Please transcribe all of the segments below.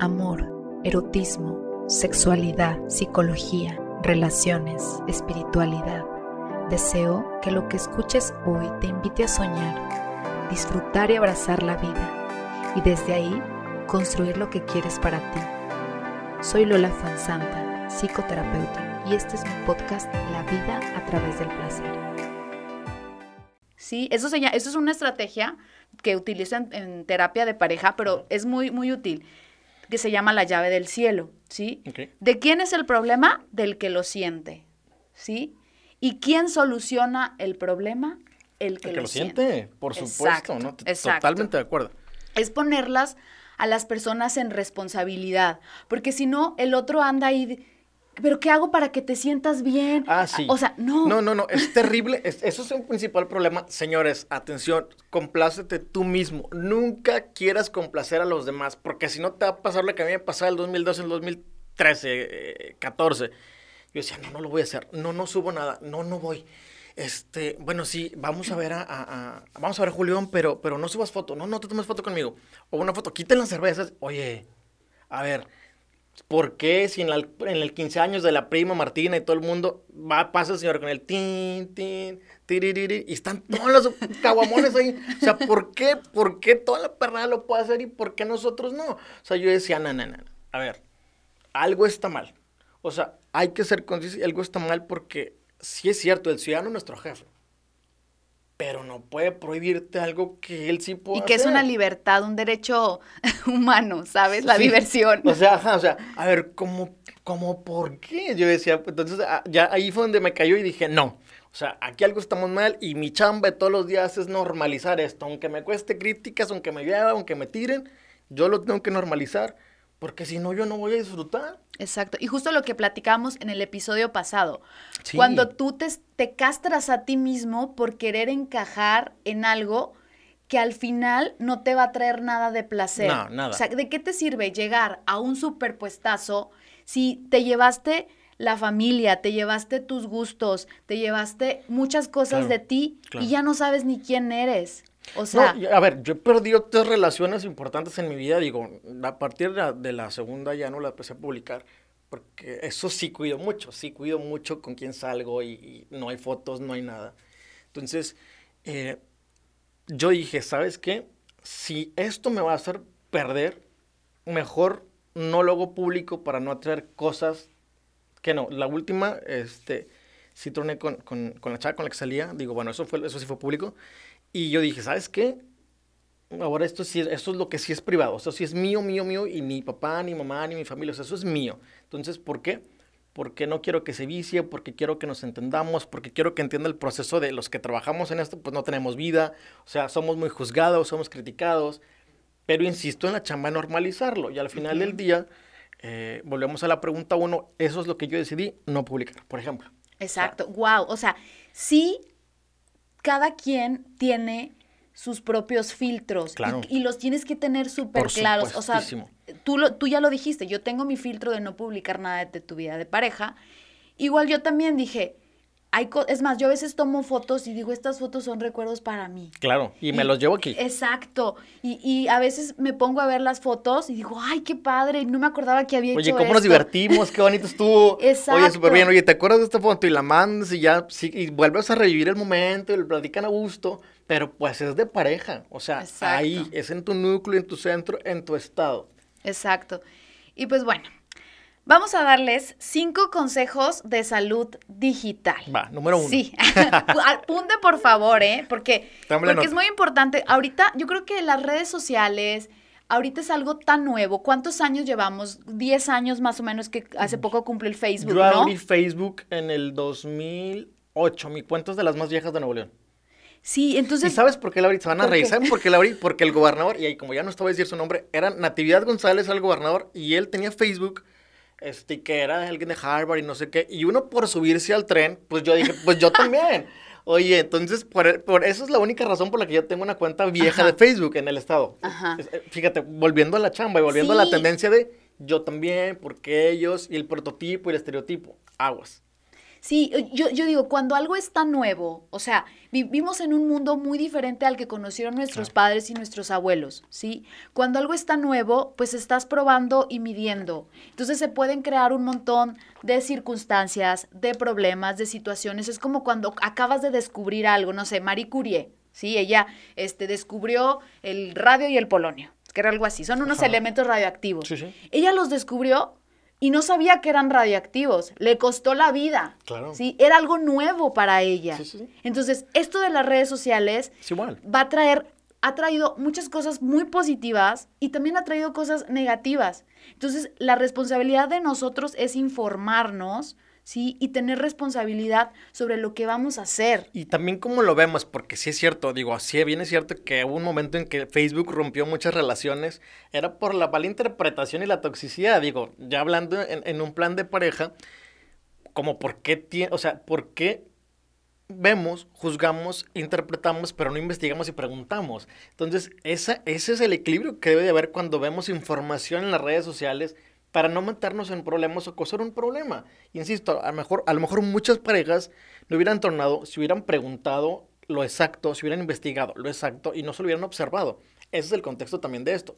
amor, erotismo, sexualidad, psicología, relaciones, espiritualidad. Deseo que lo que escuches hoy te invite a soñar, disfrutar y abrazar la vida y desde ahí construir lo que quieres para ti. Soy Lola Fanzanta, psicoterapeuta, y este es mi podcast La vida a través del placer. Sí, eso, eso es una estrategia que utilizan en terapia de pareja, pero es muy, muy útil, que se llama la llave del cielo, ¿sí? ¿De quién es el problema? Del que lo siente, ¿sí? ¿Y quién soluciona el problema? El que, El que lo, lo siente, por supuesto, Exacto, ¿no? Exacto. Totalmente de acuerdo. Es ponerlas a las personas en responsabilidad, porque si no, el otro anda ahí, pero ¿qué hago para que te sientas bien? Ah, sí. O sea, no. No, no, no, es terrible. es- eso es un principal problema. Señores, atención, complácete tú mismo. Nunca quieras complacer a los demás, porque si no te va a pasar lo que a mí me pasaba el 2012, el 2013, eh, 14. Yo decía, no, no lo voy a hacer. No, no subo nada. No, no voy. Este, bueno, sí, vamos a ver a, a- a- vamos a ver a Julián, pero, pero no subas foto. No, no te tomes foto conmigo. O una foto, quiten las cervezas. Oye, a ver, ¿Por qué si en, la- en el 15 años de la prima Martina y todo el mundo va, pasa el señor con el tin, tin, tiririri, y están todos los caguamones ahí? O sea, ¿por qué? ¿Por qué toda la perrada lo puede hacer y por qué nosotros no? O sea, yo decía, no, no, no, a ver, algo está mal. O sea, hay que ser conscientes algo está mal porque sí es cierto, el ciudadano es nuestro jefe. Pero no puede prohibirte algo que él sí puede Y que es una libertad, un derecho humano, ¿sabes? La Sí. diversión. O sea, o sea, a ver, ¿cómo, cómo por qué? Yo decía, entonces ah, ya ahí fue donde me cayó y dije, no. O sea, aquí algo estamos mal y mi chamba de todos los días es normalizar esto. Aunque me cueste críticas, aunque me llueva, aunque me tiren, yo lo tengo que normalizar porque si no, yo no voy a disfrutar. Exacto. Y justo lo que platicamos en el episodio pasado. Sí. Cuando tú te, te castras a ti mismo por querer encajar en algo que al final no te va a traer nada de placer. No, nada. O sea, ¿de qué te sirve llegar a un superpuestazo si te llevaste la familia, te llevaste tus gustos, te llevaste muchas cosas Claro, de ti claro. y ya no sabes ni quién eres? O sea, No, a ver, yo he perdido tres relaciones importantes en mi vida. Digo, a partir de la, de la segunda ya no la empecé a publicar. Porque eso sí cuido mucho. Sí cuido mucho con quién salgo y, y no hay fotos, no hay nada. Entonces, eh, yo dije, ¿sabes qué? Si esto me va a hacer perder, mejor no lo hago público para no atraer cosas que no. La última, este, sí troné con, con, con la chava con la que salía. Digo, bueno, eso, fue, eso sí fue público. Y yo dije, ¿sabes qué? Ahora esto sí, esto es lo que sí es privado. Esto sí es mío, mío, mío. Y ni papá, ni mamá, ni mi familia. O sea, eso es mío. Entonces, ¿por qué? Porque no quiero que se vicie, porque quiero que nos entendamos, porque quiero que entienda el proceso de los que trabajamos en esto, pues no tenemos vida. O sea, somos muy juzgados, somos criticados. Pero insisto en la chamba de normalizarlo. Y al final del día, eh, volvemos a la pregunta uno. Eso es lo que yo decidí no publicar, por ejemplo. Exacto, wow. O sea, sí, cada quien tiene sus propios filtros y- Claro. y, los tienes que tener súper claros. O sea, tú, lo, tú ya lo dijiste, yo tengo mi filtro de no publicar nada de tu vida de pareja. Igual yo también dije, hay co- es más, yo a veces tomo fotos y digo, estas fotos son recuerdos para mí. Claro. Y me los llevo aquí. Exacto. Y, y a veces me pongo a ver las fotos y digo, ay, qué padre, no me acordaba que había Oye, hecho ¿cómo nos esto". divertimos? Qué bonito estuvo. Oye, Exacto. súper bien. Oye, ¿te acuerdas de esta foto? Y la mandas y ya, sí, y vuelves a revivir el momento y lo platican a gusto, pero pues es de pareja. O sea, Exacto. ahí, es en tu núcleo, en tu centro, en tu estado. Exacto. Y pues bueno, vamos a darles cinco consejos de salud digital. Va, número uno. Sí. Apunte por favor, ¿eh? Porque, porque es muy importante. Ahorita, yo creo que las redes sociales, ahorita es algo tan nuevo. ¿Cuántos años llevamos? Diez años más o menos que hace poco cumple el Facebook, Yo ¿no? abrí Facebook en el 2008. Mi cuenta es de las más viejas de Nuevo León. Sí, ¿Y entonces. sabes por qué la abrí? Se van a ¿por reír. ¿Saben por qué la abrí? Porque el gobernador, y ahí como ya no estaba a decir su nombre, era Natividad González, el gobernador, y él tenía Facebook, este, que era alguien de Harvard y no sé qué. Y uno por subirse al tren, pues yo dije, pues yo también. Oye, entonces, por, por eso es la única razón por la que yo tengo una cuenta vieja Ajá. de Facebook en el estado. Ajá. Eh, Fíjate, volviendo a la chamba y volviendo a la tendencia de yo también, porque ellos, y el prototipo y el estereotipo, aguas. Sí, yo, yo digo, cuando algo está nuevo, o sea, vivimos en un mundo muy diferente al que conocieron nuestros padres y nuestros abuelos, ¿sí? Cuando algo está nuevo, pues estás probando y midiendo. Entonces se pueden crear un montón de circunstancias, de problemas, de situaciones. Es como cuando acabas de descubrir algo, no sé, Marie Curie, ¿sí? Ella este, descubrió el radio y el polonio, que era algo así. Son unos elementos radioactivos. Sí, sí. Ella los descubrió y no sabía que eran radioactivos. Le costó la vida. Claro. ¿sí? Era algo nuevo para ella. Sí, sí. Entonces, esto de las redes sociales Es igual. va a traer, ha traído muchas cosas muy positivas y también ha traído cosas negativas. Entonces, la responsabilidad de nosotros es informarnos, ¿sí? Y tener responsabilidad sobre lo que vamos a hacer. Y también cómo lo vemos, porque sí es cierto, digo, así bien es cierto que hubo un momento en que Facebook rompió muchas relaciones, era por la mala interpretación y la toxicidad, digo, ya hablando en, un plan de pareja, como por qué o sea, por qué vemos, juzgamos, interpretamos, pero no investigamos y preguntamos. Entonces, esa, ese es el equilibrio que debe de haber cuando vemos información en las redes sociales para no meternos en problemas o causar un problema. Insisto, a lo mejor, a lo mejor muchas parejas no hubieran tornado si hubieran preguntado lo exacto, si hubieran investigado lo exacto y no se lo hubieran observado. Ese es el contexto también de esto,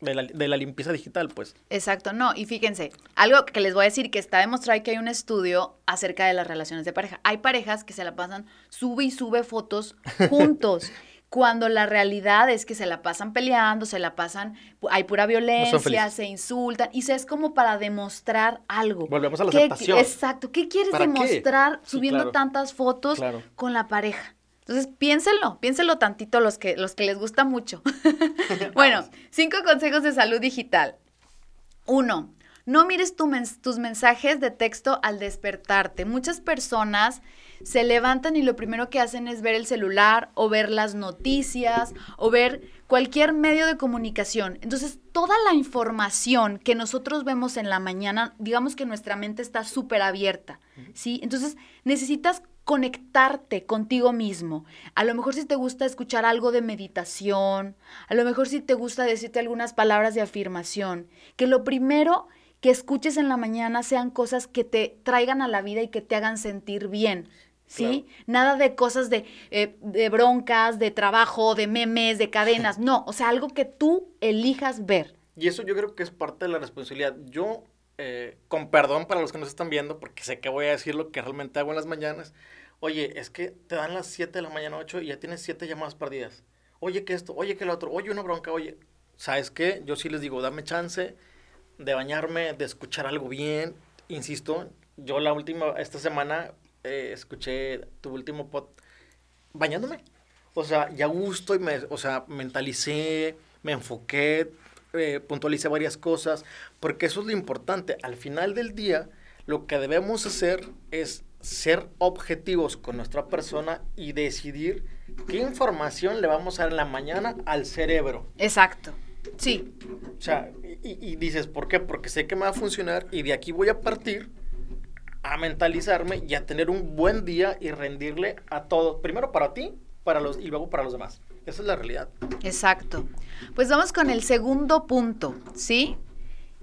de la, de la limpieza digital, pues. Exacto, no, y fíjense, algo que les voy a decir que está demostrado que hay un estudio acerca de las relaciones de pareja. Hay parejas que se la pasan, sube y sube fotos juntos. Cuando la realidad es que se la pasan peleando, se la pasan, hay pura violencia, se insultan, y se es como para demostrar algo. Volvemos a la ¿Qué- aceptación. Exacto, ¿qué quieres demostrar Sí, subiendo claro. tantas fotos Claro. con la pareja? Entonces, piénsenlo, piénsenlo tantito los que, los que les gusta mucho. bueno, cinco consejos de salud digital. Uno, no mires tu mens- tus mensajes de texto al despertarte. Muchas personas se levantan y lo primero que hacen es ver el celular o ver las noticias o ver cualquier medio de comunicación. Entonces, toda la información que nosotros vemos en la mañana, digamos que nuestra mente está súper abierta, ¿sí? Entonces, necesitas conectarte contigo mismo. A lo mejor si te gusta escuchar algo de meditación, a lo mejor si te gusta decirte algunas palabras de afirmación, que lo primero que escuches en la mañana sean cosas que te traigan a la vida y que te hagan sentir bien. ¿Sí? Nada de cosas de, eh, de broncas, de trabajo, de memes, de cadenas. No, o sea, algo que tú elijas ver. Y eso yo creo que es parte de la responsabilidad. Yo, eh, con perdón para los que nos están viendo, porque sé que voy a decir lo que realmente hago en las mañanas. Oye, es que te dan las 7 de la mañana, 8 y ya tienes 7 llamadas perdidas. Oye, que esto, oye, que lo otro, oye, una bronca, oye. ¿Sabes qué? Yo sí les digo, dame chance de bañarme, de escuchar algo bien. Insisto, yo la última, esta semana, eh, escuché tu último pod bañándome. O sea, ya gusto y me, o sea, mentalicé, me enfoqué, eh, puntualicé varias cosas, porque eso es lo importante. Al final del día, lo que debemos hacer es ser objetivos con nuestra persona y decidir qué información le vamos a dar en la mañana al cerebro. Exacto. Sí, O sea, y, y dices, ¿por qué? Porque sé que me va a funcionar y de aquí voy a partir a mentalizarme y a tener un buen día y rendirle a todos, primero para ti para los, y luego para los demás. Esa es la realidad. Exacto. Pues vamos con el segundo punto, ¿sí?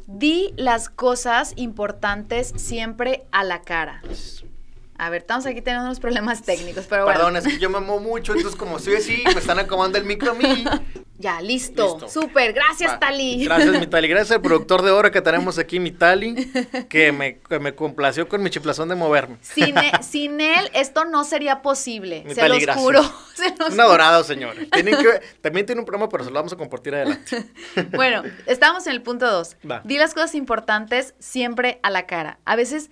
Di las cosas importantes siempre a la cara. A ver, estamos aquí teniendo unos problemas técnicos, pero bueno. Perdón, es que yo me amo mucho, entonces como estoy así, me están acomodando el micro a mí. Ya, listo. Listo. Súper. Gracias, Va. Tali. Gracias, mi Tali. Gracias al productor de oro que tenemos aquí, mi Tali, que me, que me complació con mi chiflazón de moverme. Sin, e- sin él, esto no sería posible. Mi se Tali, los juro. Se los Un adorado, señor. Tienen que, también tiene un programa, pero se lo vamos a compartir adelante. Bueno, estamos en el punto dos. Va. Di las cosas importantes siempre a la cara. A veces,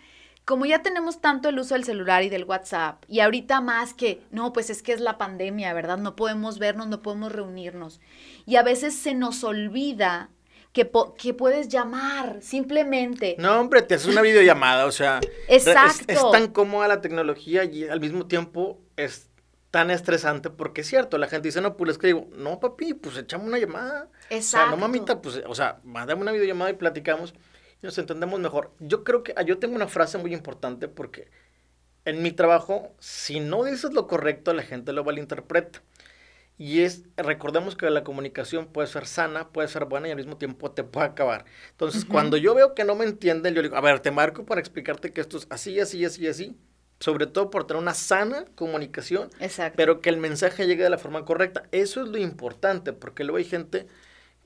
como ya tenemos tanto el uso del celular y del WhatsApp, y ahorita más que, no, pues es que es la pandemia, ¿verdad? No podemos vernos, no podemos reunirnos. Y a veces se nos olvida que, que puedes llamar simplemente. No, hombre, te haces una videollamada, o sea. Exacto. es tan cómoda la tecnología y al mismo tiempo es tan estresante porque es cierto, la gente dice, no, pues les escribo, no, papi, pues echamos una llamada. O sea, Exacto. no, mamita, pues, o sea, mándame una videollamada y platicamos y nos entendemos mejor. Yo creo que, ah, yo tengo una frase muy importante porque en mi trabajo, si no dices lo correcto, la gente lo malinterpreta. Y es, recordemos que la comunicación puede ser sana, puede ser buena y al mismo tiempo te puede acabar. Entonces, cuando yo veo que no me entienden, yo digo, a ver, te marco para explicarte que esto es así, así, así, así. sobre todo por tener una sana comunicación, Exacto. pero que el mensaje llegue de la forma correcta. Eso es lo importante, porque luego hay gente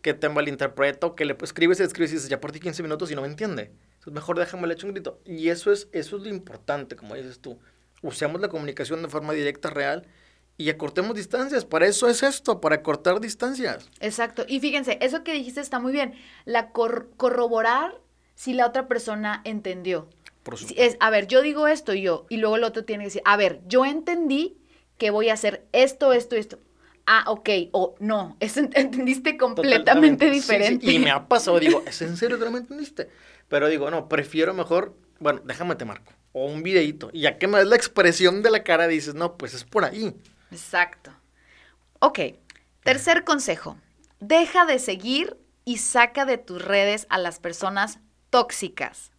que te malinterpreta o que le escribes y escribes y dices, ya por ti 15 minutos y no me entiende. Entonces mejor déjame le echo un grito. Y eso es, eso es lo importante, como dices tú. Usemos la comunicación de forma directa, real, y acortemos distancias. Para eso es esto, para cortar distancias. Exacto. Y fíjense, eso que dijiste está muy bien. La cor- corroborar si la otra persona entendió. Por Si supuesto. es, a ver, yo digo esto y yo, y luego el otro tiene que decir, a ver, yo entendí que voy a hacer esto, esto, esto. Ah, ok, o no, eso ent- entendiste completamente Totalmente. Sí, sí, diferente. Y me ha pasado, digo, ¿es en serio que no me entendiste? Pero digo, no, prefiero mejor, bueno, déjame te marco. O un videíto. Y ya que me das la expresión de la cara, dices, no, pues es por ahí. Exacto. Ok, tercer consejo. Deja de seguir y saca de tus redes a las personas tóxicas.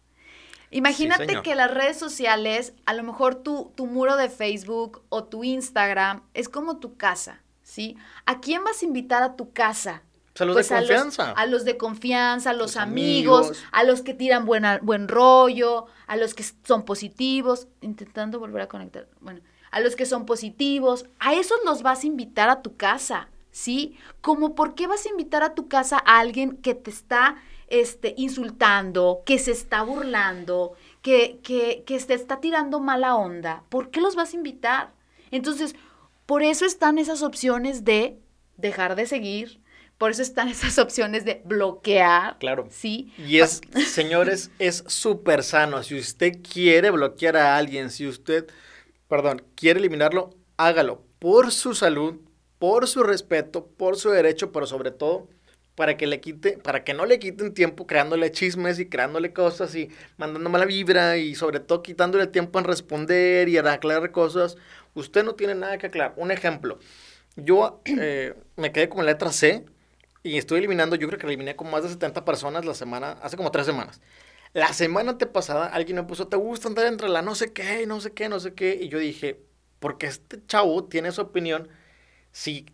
Imagínate que las redes sociales, a lo mejor tu, tu muro de Facebook o tu Instagram es como tu casa, ¿sí? ¿A quién vas a invitar a tu casa? O sea, los Pues de a los- confianza. A los, de confianza, a los, Los amigos, amigos. a los que tiran buena, buen rollo, a los que son positivos, intentando volver a conectar, bueno, a los que son positivos, a esos los vas a invitar a tu casa, ¿sí? Como por qué vas a invitar a tu casa a alguien que te está este, insultando, que se está burlando, que, que, que te está tirando mala onda, ¿por qué los vas a invitar? Entonces, por eso están esas opciones de dejar de seguir, por eso están esas opciones de bloquear. Claro. Sí. Y es, señores, es súper sano. Si usted quiere bloquear a alguien, si usted, perdón, quiere eliminarlo, hágalo por su salud, por su respeto, por su derecho, pero sobre todo para que le quite, para que no le quiten tiempo creándole chismes y creándole cosas y mandando mala vibra y sobre todo quitándole tiempo en responder y en aclarar cosas. Usted no tiene nada que aclarar. Un ejemplo, yo eh, me quedé con la letra C y estoy eliminando, yo creo que eliminé como más de 70 personas la semana, hace como tres semanas. La semana antepasada alguien me puso, ¿te gusta andar entre la no sé qué, no sé qué, no sé qué? Y yo dije, porque este chavo tiene su opinión, si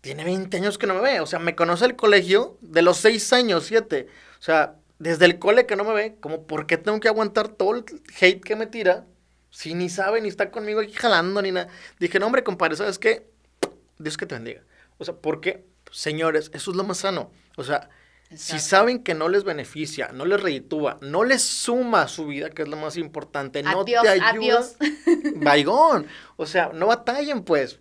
tiene 20 años que no me ve, o sea, me conoce el colegio de los 6 años, 7. O sea, desde el cole que no me ve, como, ¿por qué tengo que aguantar todo el hate que me tira? Si ni sabe, ni está conmigo aquí jalando, ni nada. Dije, no, hombre, compadre, ¿sabes qué? Dios que te bendiga. O sea, porque, señores, eso es lo más sano. O sea, si Exacto. saben que no les beneficia, no les reditúa, no les suma a su vida, que es lo más importante, no Adiós, te ayuda, adiós. vaigón. O sea, no batallen, pues.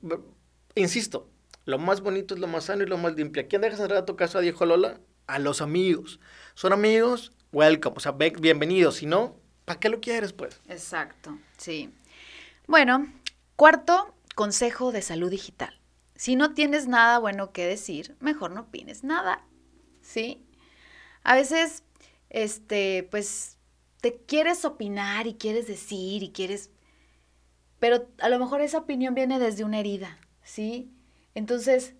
Insisto, lo más bonito es lo más sano y lo más limpio. ¿A quién dejas entrar a tu casa, dijo Lola? A los amigos. Son amigos, welcome. O sea, ve- bienvenidos. Si no, ¿para qué lo quieres, pues? Exacto, sí. Bueno, cuarto consejo de salud digital. Si no tienes nada bueno que decir, mejor no opines nada, ¿sí? A veces, este, pues, te quieres opinar y quieres decir y quieres, pero a lo mejor esa opinión viene desde una herida, ¿sí? Entonces,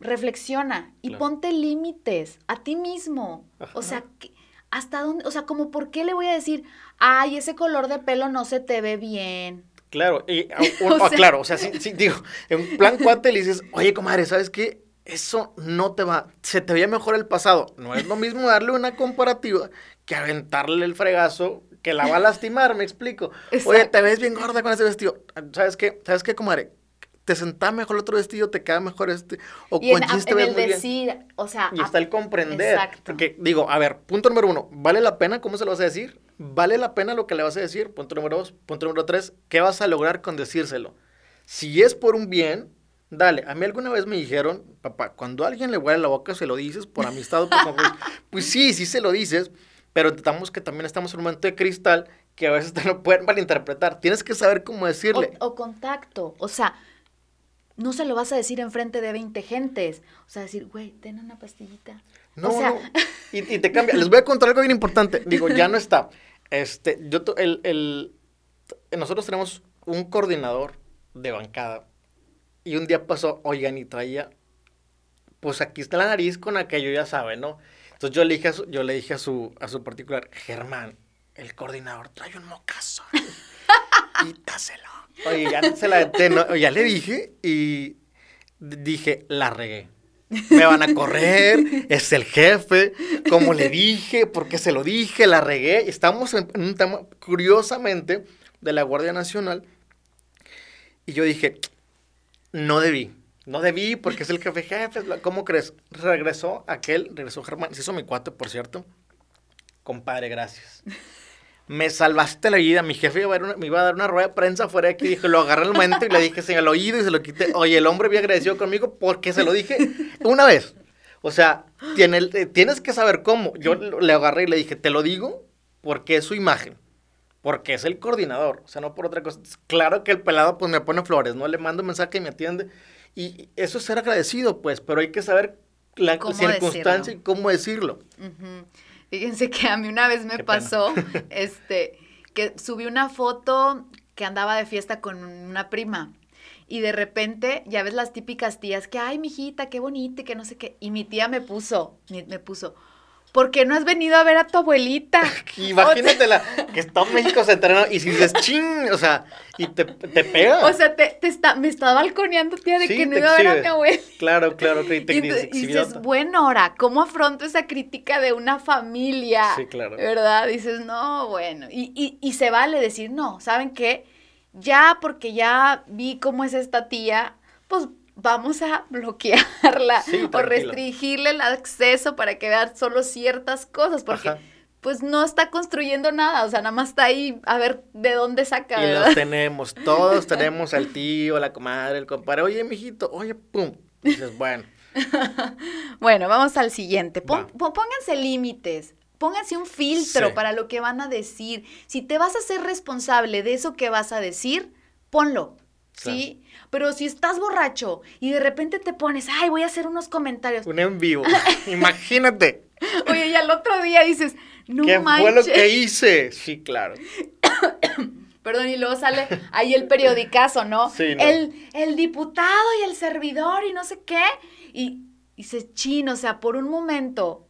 reflexiona y Claro. ponte límites a ti mismo. O sea, que- ¿hasta dónde? O sea, como, ¿por qué le voy a decir, ay, ese color de pelo no se te ve bien? Claro, y, o- O o- sea- claro, o sea, sí, sí, digo, en plan cuate le dices, oye, comadre, ¿sabes qué? Eso no te va, se te veía mejor el pasado. No es lo mismo darle una comparativa que aventarle el fregazo que la va a lastimar, me explico. Oye, te ves bien gorda con ese vestido. ¿Sabes qué? ¿Sabes qué, comadre? Te sentaba mejor el otro vestido, te queda mejor este. O Y en, con jeans te en ves el muy bien. decir, o sea, Y está el comprender. Exacto. Porque digo, a ver, punto número uno, ¿vale la pena? ¿Cómo se lo vas a decir? ¿Vale la pena lo que le vas a decir? Punto número dos. Punto número tres, ¿qué vas a lograr con decírselo? Si es por un bien, dale. A mí alguna vez me dijeron, papá, cuando a alguien le huele la boca, se lo dices por amistad o por confianza?". Pues sí, sí se lo dices, pero intentamos que también estamos en un momento de cristal que a veces te lo pueden malinterpretar. Tienes que saber cómo decirle. O, o contacto. O sea, no se lo vas a decir enfrente de 20 gentes. O sea, decir, güey, ten una pastillita. No, o sea, no. Y, y te cambia. Les voy a contar algo bien importante. Digo, ya no está. Este, yo, el, el, nosotros tenemos un coordinador de bancada. Y un día pasó, oigan, y traía, pues aquí está la nariz con aquello, ya saben, ¿no? Entonces yo le dije a su, yo le dije a su, a su particular, Germán, el coordinador trae un mocazo. Quítaselo. Oye, ya se la no, ya le dije y dije, la regué. Me van a correr, es el jefe, como le dije, porque se lo dije, la regué. Estamos en un tema, curiosamente, de la Guardia Nacional. Y yo dije, no debí. No debí porque es el jefe jefe. ¿Cómo crees? Regresó aquel, regresó Germán. Se hizo mi cuate, por cierto. Compadre, gracias. Me salvaste la vida. Mi jefe iba a me iba a dar una rueda de prensa fuera de aquí. Dije, lo agarré el momento y le dije en el oído y se lo quité. Oye, el hombre había agradecido conmigo porque se lo dije una vez. O sea, tiene, tienes que saber cómo. Yo le agarré y le dije, te lo digo porque es su imagen. Porque es el coordinador. O sea, no por otra cosa. Claro que el pelado pues me pone flores, ¿no? Le mando un mensaje y me atiende. Y eso es ser agradecido, pues, pero hay que saber la circunstancia y cómo decirlo. Fíjense que a mí una vez me pasó, este, que subí una foto que andaba de fiesta con una prima. Y de repente, ya ves las típicas tías que, ay, mijita, qué bonita, que no sé qué. Y mi tía me puso, me puso, ¿por qué no has venido a ver a tu abuelita? Imagínate la, que está en México centrado y si dices ching, o sea, y te, te pega. O sea, te, te está, me está balconeando, tía, de que no iba a ver a mi abuela. Claro, claro, que te, y, y dices, bueno, ahora, ¿cómo afronto esa crítica de una familia? Sí, claro. ¿Verdad? Dices, no, bueno. Y, y, y se vale decir, no, ¿saben qué? Ya porque ya vi cómo es esta tía, pues vamos a bloquearla o restringirle el acceso para que vea solo ciertas cosas, porque pues no está construyendo nada, o sea, nada más está ahí a ver de dónde saca. Y los tenemos, todos tenemos al tío, la comadre, el compadre, oye, mijito, oye, pum, dices, bueno. bueno, vamos al siguiente, pónganse límites. Pónganse un filtro para lo que van a decir. Si te vas a ser responsable de eso que vas a decir, ponlo. ¿Sí? Pero si estás borracho y de repente te pones, ay, voy a hacer unos comentarios. Un en vivo, imagínate. Oye, y al otro día dices, no ¿Qué fue lo que hice? Sí, claro. Perdón, y luego sale ahí el periodicazo, ¿no? Sí, El, el diputado y el servidor y no sé qué. Y, y se chino, o sea, por un momento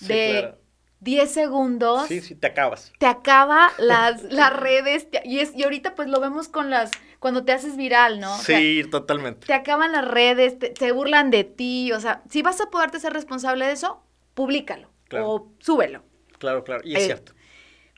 de 10 segundos. Sí, sí, te acabas. Te acaba las, las redes. y, es, y ahorita pues lo vemos con las cuando te haces viral, ¿no? sí, totalmente. Te acaban las redes, te, burlan de ti, o sea, si vas a poderte ser responsable de eso, públicalo o súbelo. Claro, claro, y es eh, cierto.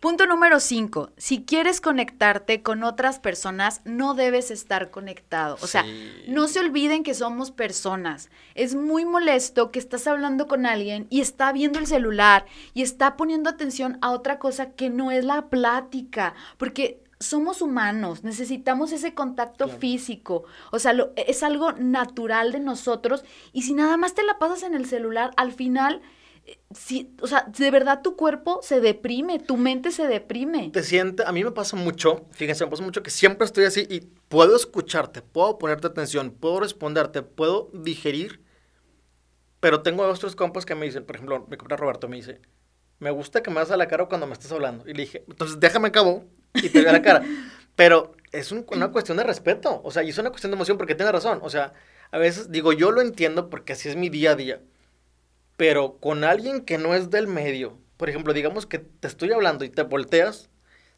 Punto número cinco, si quieres conectarte con otras personas, no debes estar conectado. O sea, no se olviden que somos personas. Es muy molesto que estás hablando con alguien y está viendo el celular y está poniendo atención a otra cosa que no es la plática, porque somos humanos, necesitamos ese contacto físico, o sea, es algo natural de nosotros y si nada más te la pasas en el celular, al final, eh, si, o sea, de verdad tu cuerpo se deprime, tu mente se deprime. Te sientes, a mí me pasa mucho, fíjense, me pasa mucho que siempre estoy así y puedo escucharte, puedo ponerte atención, puedo responderte, puedo digerir, pero tengo otros compas que me dicen, por ejemplo, mi compa Roberto me dice, me gusta que me das a la cara cuando me estás hablando. Y le dije, entonces déjame acabo y te veo la cara. Pero es una cuestión de respeto, o sea, y es una cuestión de emoción porque tiene razón. O sea, a veces digo, yo lo entiendo porque así es mi día a día. Pero con alguien que no es del medio, por ejemplo, digamos que te estoy hablando y te volteas,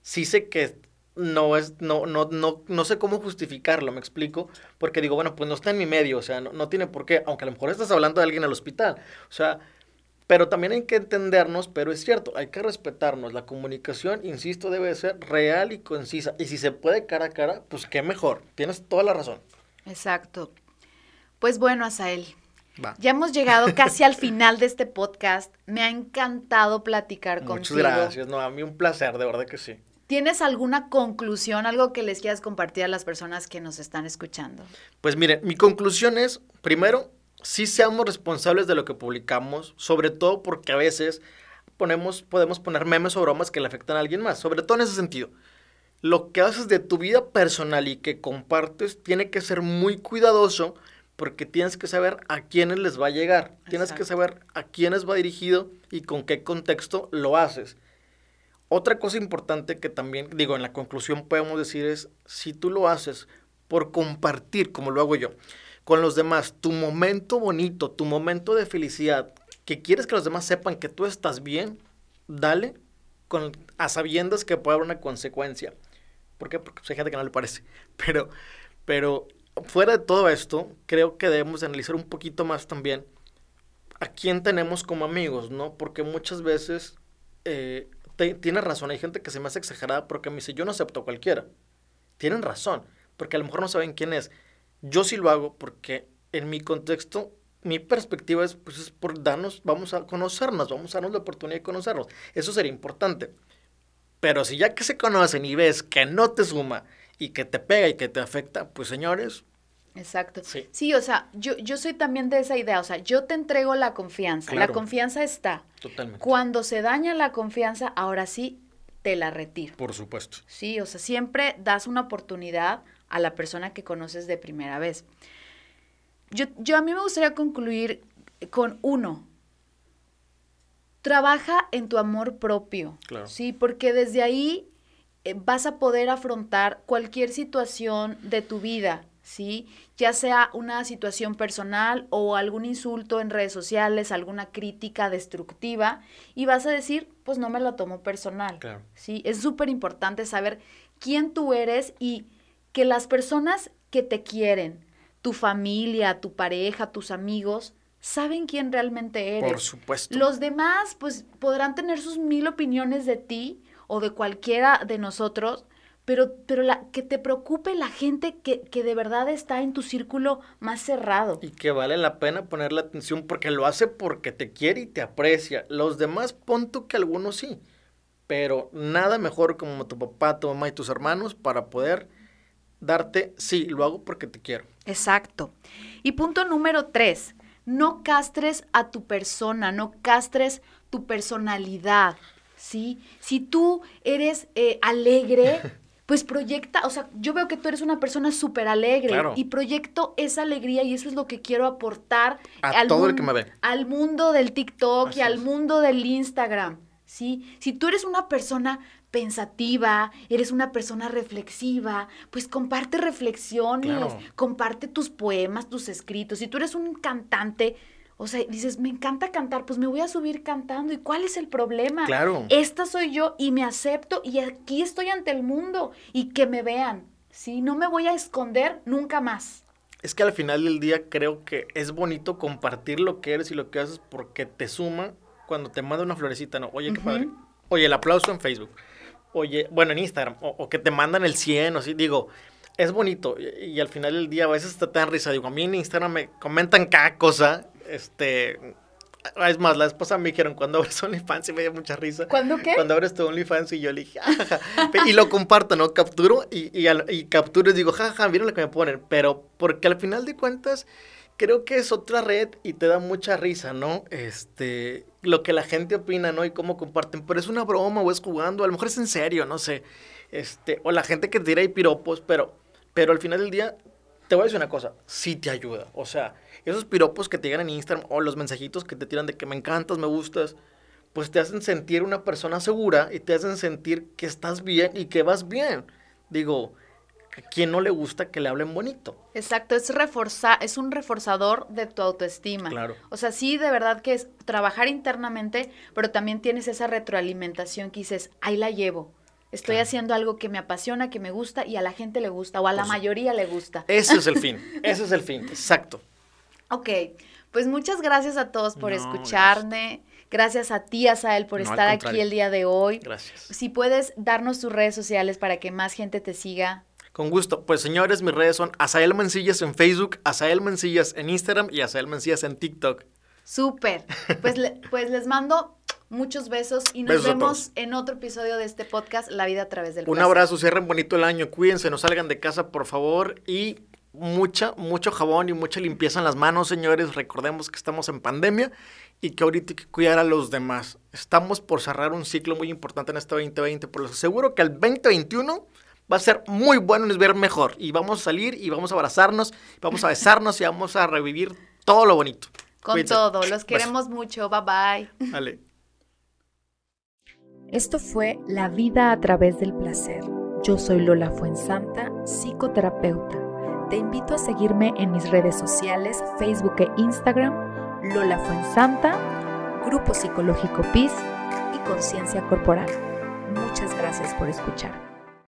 sí sé que no es, no, no, no, no sé cómo justificarlo, me explico, porque digo, bueno, pues no está en mi medio, o sea, no, no tiene por qué, aunque a lo mejor estás hablando de alguien al hospital, o sea, pero también hay que entendernos, pero es cierto, hay que respetarnos. La comunicación, insisto, debe ser real y concisa. Y si se puede cara a cara, pues qué mejor. Tienes toda la razón. Exacto. Pues bueno, Asael, ya hemos llegado casi al final de este podcast. Me ha encantado platicar contigo. Muchas gracias. No, a mí un placer, de verdad que sí. ¿Tienes alguna conclusión, algo que les quieras compartir a las personas que nos están escuchando? Pues mire, mi conclusión es, primero, sí seamos responsables de lo que publicamos, sobre todo porque a veces ponemos, podemos poner memes o bromas que le afectan a alguien más, sobre todo en ese sentido. Lo que haces de tu vida personal y que compartes tiene que ser muy cuidadoso porque tienes que saber a quiénes les va a llegar, tienes que saber a quiénes va dirigido y con qué contexto lo haces. Otra cosa importante que también, digo, en la conclusión podemos decir es, si tú lo haces por compartir, como lo hago yo, con los demás, tu momento bonito, tu momento de felicidad, que quieres que los demás sepan que tú estás bien, dale con, a sabiendas que puede haber una consecuencia. ¿Por qué? Porque hay gente que no le parece. Pero, pero fuera de todo esto, creo que debemos analizar un poquito más también a quién tenemos como amigos, ¿no? Porque muchas veces eh, tienes razón, hay gente que se me hace exagerada porque me dice, yo no acepto a cualquiera. Tienen razón, porque a lo mejor no saben quién es. Yo sí lo hago porque en mi contexto, mi perspectiva es, pues, es por darnos, vamos a conocernos, vamos a darnos la oportunidad de conocernos. Eso sería importante. Pero si ya que se conocen y ves que no te suma y que te pega y que te afecta, pues señores. Exacto. Sí, o sea, yo, yo soy también de esa idea, o sea, yo te entrego la confianza, la confianza está. Totalmente. Cuando se daña la confianza, ahora sí, te la retiro. Por supuesto. Sí, o sea, siempre das una oportunidad a la persona que conoces de primera vez. Yo, yo a mí me gustaría concluir con uno, trabaja en tu amor propio. Claro. Sí, porque desde ahí eh, vas a poder afrontar cualquier situación de tu vida, ¿sí? Ya sea una situación personal o algún insulto en redes sociales, alguna crítica destructiva, y vas a decir, pues no me lo tomo personal, claro. ¿sí? Es súper importante saber quién tú eres y que las personas que te quieren, tu familia, tu pareja, tus amigos, saben quién realmente eres. Por supuesto. Los demás, pues, podrán tener sus mil opiniones de ti o de cualquiera de nosotros, pero, pero la, que te preocupe la gente que, que, de verdad está en tu círculo más cerrado. Y que vale la pena ponerle atención porque lo hace porque te quiere y te aprecia. Los demás, pon tú que algunos sí, pero nada mejor como tu papá, tu mamá y tus hermanos para poder darte, sí, lo hago porque te quiero. Exacto. Y punto número tres, no castres a tu persona, no castres tu personalidad, ¿sí? Si tú eres eh, alegre, pues proyecta, o sea, yo veo que tú eres una persona súper alegre y proyecto esa alegría y eso es lo que quiero aportar al, todo el que me ve. al mundo del TikTok y al mundo del Instagram, ¿sí? Si tú eres una persona pensativa, eres una persona reflexiva, pues comparte reflexiones, comparte tus poemas, tus escritos. Si tú eres un cantante, o sea, dices, me encanta cantar, pues me voy a subir cantando. ¿Y cuál es el problema? Claro. Esta soy yo y me acepto y aquí estoy ante el mundo y que me vean. Sí, no me voy a esconder nunca más. Es que al final del día creo que es bonito compartir lo que eres y lo que haces porque te suma cuando te manda una florecita, ¿no? Oye, qué padre. Oye, el aplauso en Facebook oye, bueno, en Instagram, o, que te mandan el 100, o así, digo, es bonito. Y, al final del día a veces te dan risa. Digo, a mí en Instagram me comentan cada cosa. Este. Es más, la esposa me dijeron, cuando abres OnlyFans y me dio mucha risa. ¿Cuándo qué? Cuando abres tu OnlyFans y yo le dije, jajaja. y lo comparto, ¿no? Capturo y, y, y capturo y digo, jajaja, miren lo que me ponen. Pero porque al final de cuentas creo que es otra red y te da mucha risa, ¿no? Este, lo que la gente opina, ¿no? Y cómo comparten, pero es una broma o es jugando, a lo mejor es en serio, no sé. Este, o la gente que tira ahí piropos, pero, pero al final del día, te voy a decir una cosa, sí te ayuda. O sea, esos piropos que te llegan en Instagram o los mensajitos que te tiran de que me encantas, me gustas, pues te hacen sentir una persona segura y te hacen sentir que estás bien y que vas bien. Digo, ¿A quién no le gusta que le hablen bonito? Exacto, es reforzar, es un reforzador de tu autoestima. Claro. O sea, sí, de verdad que es trabajar internamente, pero también tienes esa retroalimentación que dices, ahí la llevo. Estoy haciendo algo que me apasiona, que me gusta y a la gente le gusta o a la mayoría le gusta. Ese es el fin, ese es el fin, exacto. Ok, pues muchas gracias a todos por escucharme. Gracias. a ti, Asael, por estar aquí el día de hoy. Gracias. Si puedes darnos tus redes sociales para que más gente te siga. Con gusto. Pues señores, mis redes son Asael Mancillas en Facebook, Asael Mancillas en Instagram y Asael Mancillas en TikTok. Súper. Pues, pues les mando muchos besos y nos vemos en otro episodio de este podcast, La vida a través del Un abrazo, cierren bonito el año, cuídense, no salgan de casa, por favor, y mucha, mucho jabón y mucha limpieza en las manos, señores. Recordemos que estamos en pandemia y que ahorita hay que cuidar a los demás. Estamos por cerrar un ciclo muy importante en este 2020, por lo seguro que el 2021 va a ser muy bueno y nos ver mejor. Y vamos a salir y vamos a abrazarnos, vamos a besarnos y vamos a revivir todo lo bonito. Con todo, los queremos mucho. Bye bye. Vale. Esto fue La vida a través del placer. Yo soy Lola Fuensanta, psicoterapeuta. Te invito a seguirme en mis redes sociales, Facebook e Instagram, Lola Fuensanta, Grupo Psicológico PIS y Conciencia Corporal. Muchas gracias por escuchar.